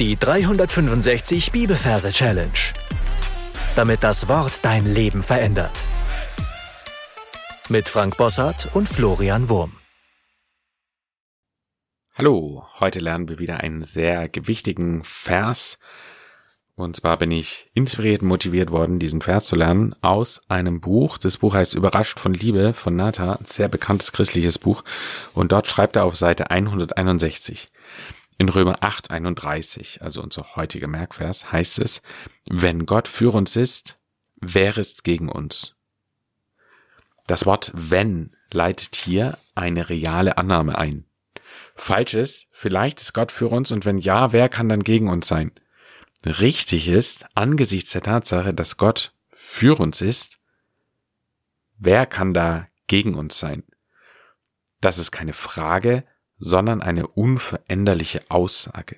Die 365 Bibelverse Challenge. Damit das Wort dein Leben verändert. Mit Frank Bossart und Florian Wurm. Hallo, heute lernen wir wieder einen sehr gewichtigen Vers. Und zwar bin ich inspiriert und motiviert worden, diesen Vers zu lernen aus einem Buch. Das Buch heißt Überrascht von Liebe von Nata, sehr bekanntes christliches Buch. Und dort schreibt er auf Seite 161. In Römer 8, 31, also unser heutiger Merkvers, heißt es, wenn Gott für uns ist, wer ist gegen uns? Das Wort wenn leitet hier eine reale Annahme ein. Falsch ist, vielleicht ist Gott für uns und wenn ja, wer kann dann gegen uns sein? Richtig ist, angesichts der Tatsache, dass Gott für uns ist, wer kann da gegen uns sein? Das ist keine Frage, sondern eine unveränderliche Aussage.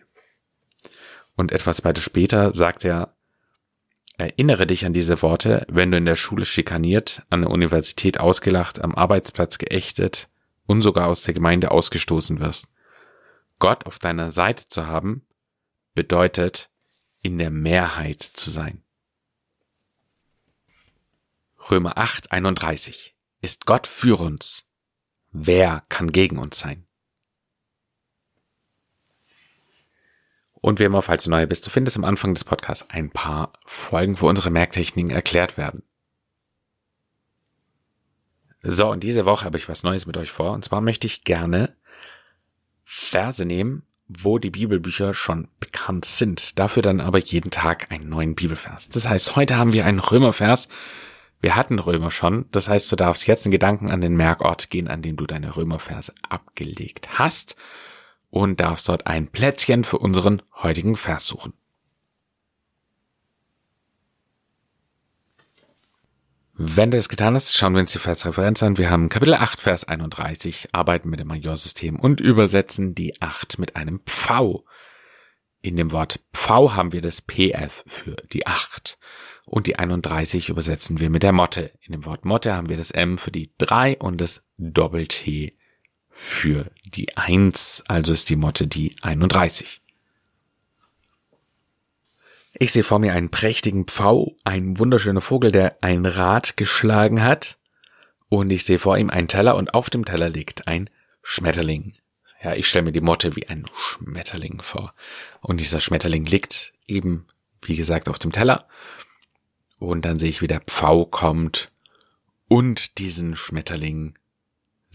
Und etwas weiter später sagt er, erinnere dich an diese Worte, wenn du in der Schule schikaniert, an der Universität ausgelacht, am Arbeitsplatz geächtet und sogar aus der Gemeinde ausgestoßen wirst. Gott auf deiner Seite zu haben, bedeutet, in der Mehrheit zu sein. Römer 8, 31. Ist Gott für uns? Wer kann gegen uns sein? Und wie immer, falls du neu bist, du findest am Anfang des Podcasts ein paar Folgen, wo unsere Merktechniken erklärt werden. So, und diese Woche habe ich was Neues mit euch vor. Und zwar möchte ich gerne Verse nehmen, wo die Bibelbücher schon bekannt sind. Dafür dann aber jeden Tag einen neuen Bibelvers. Das heißt, heute haben wir einen Römervers. Wir hatten Römer schon. Das heißt, du darfst jetzt in Gedanken an den Merkort gehen, an dem du deine Römerverse abgelegt hast und darfst dort ein Plätzchen für unseren heutigen Vers suchen. Wenn du es getan hast, schauen wir uns die Versreferenz an. Wir haben Kapitel 8, Vers 31, arbeiten mit dem Majorsystem und übersetzen die 8 mit einem Pfau. In dem Wort Pfau haben wir das PF für die 8 und die 31 übersetzen wir mit der Motte. In dem Wort Motte haben wir das M für die 3 und das Doppel-T für die Eins, also ist die Motte die 31. Ich sehe vor mir einen prächtigen Pfau, ein wunderschöner Vogel, der ein Rad geschlagen hat. Und ich sehe vor ihm einen Teller und auf dem Teller liegt ein Schmetterling. Ja, ich stelle mir die Motte wie ein Schmetterling vor. Und dieser Schmetterling liegt eben, wie gesagt, auf dem Teller. Und dann sehe ich, wie der Pfau kommt und diesen Schmetterling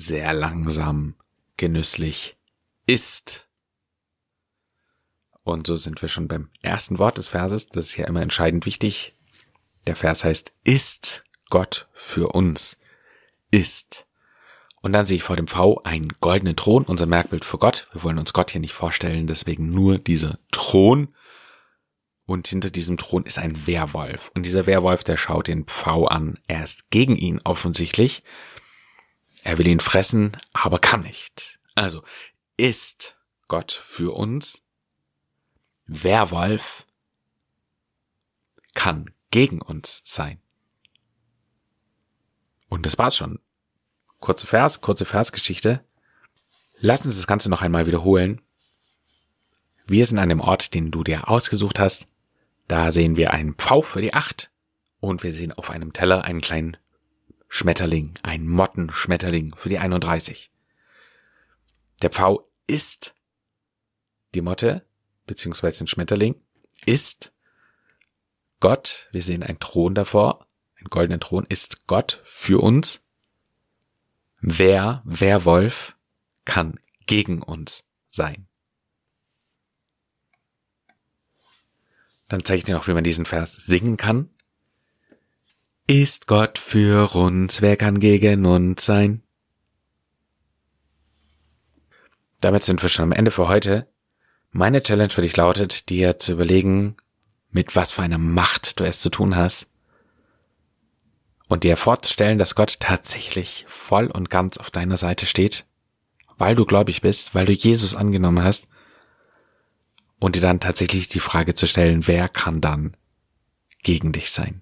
sehr langsam, genüsslich ist. Und so sind wir schon beim ersten Wort des Verses. Das ist ja immer entscheidend wichtig. Der Vers heißt, ist Gott für uns. Ist. Und dann sehe ich vor dem V einen goldenen Thron, unser Merkbild für Gott. Wir wollen uns Gott hier nicht vorstellen, deswegen nur dieser Thron. Und hinter diesem Thron ist ein Werwolf. Und dieser Werwolf, der schaut den Pfau an. Er ist gegen ihn offensichtlich. Er will ihn fressen, aber kann nicht. Also ist Gott für uns. Werwolf kann gegen uns sein. Und das war's schon. Kurze Vers, kurze Versgeschichte. Lass uns das Ganze noch einmal wiederholen. Wir sind an dem Ort, den du dir ausgesucht hast. Da sehen wir einen Pfau für die Acht und wir sehen auf einem Teller einen kleinen Schmetterling, ein Mottenschmetterling für die 31. Der Pfau ist die Motte, beziehungsweise ein Schmetterling, ist Gott, wir sehen einen Thron davor, einen goldenen Thron, ist Gott für uns. Wer, wer Wolf, kann gegen uns sein. Dann zeige ich dir noch, wie man diesen Vers singen kann. Ist Gott für uns, wer kann gegen uns sein? Damit sind wir schon am Ende für heute. Meine Challenge für dich lautet, dir zu überlegen, mit was für einer Macht du es zu tun hast und dir vorzustellen, dass Gott tatsächlich voll und ganz auf deiner Seite steht, weil du gläubig bist, weil du Jesus angenommen hast und dir dann tatsächlich die Frage zu stellen, wer kann dann gegen dich sein?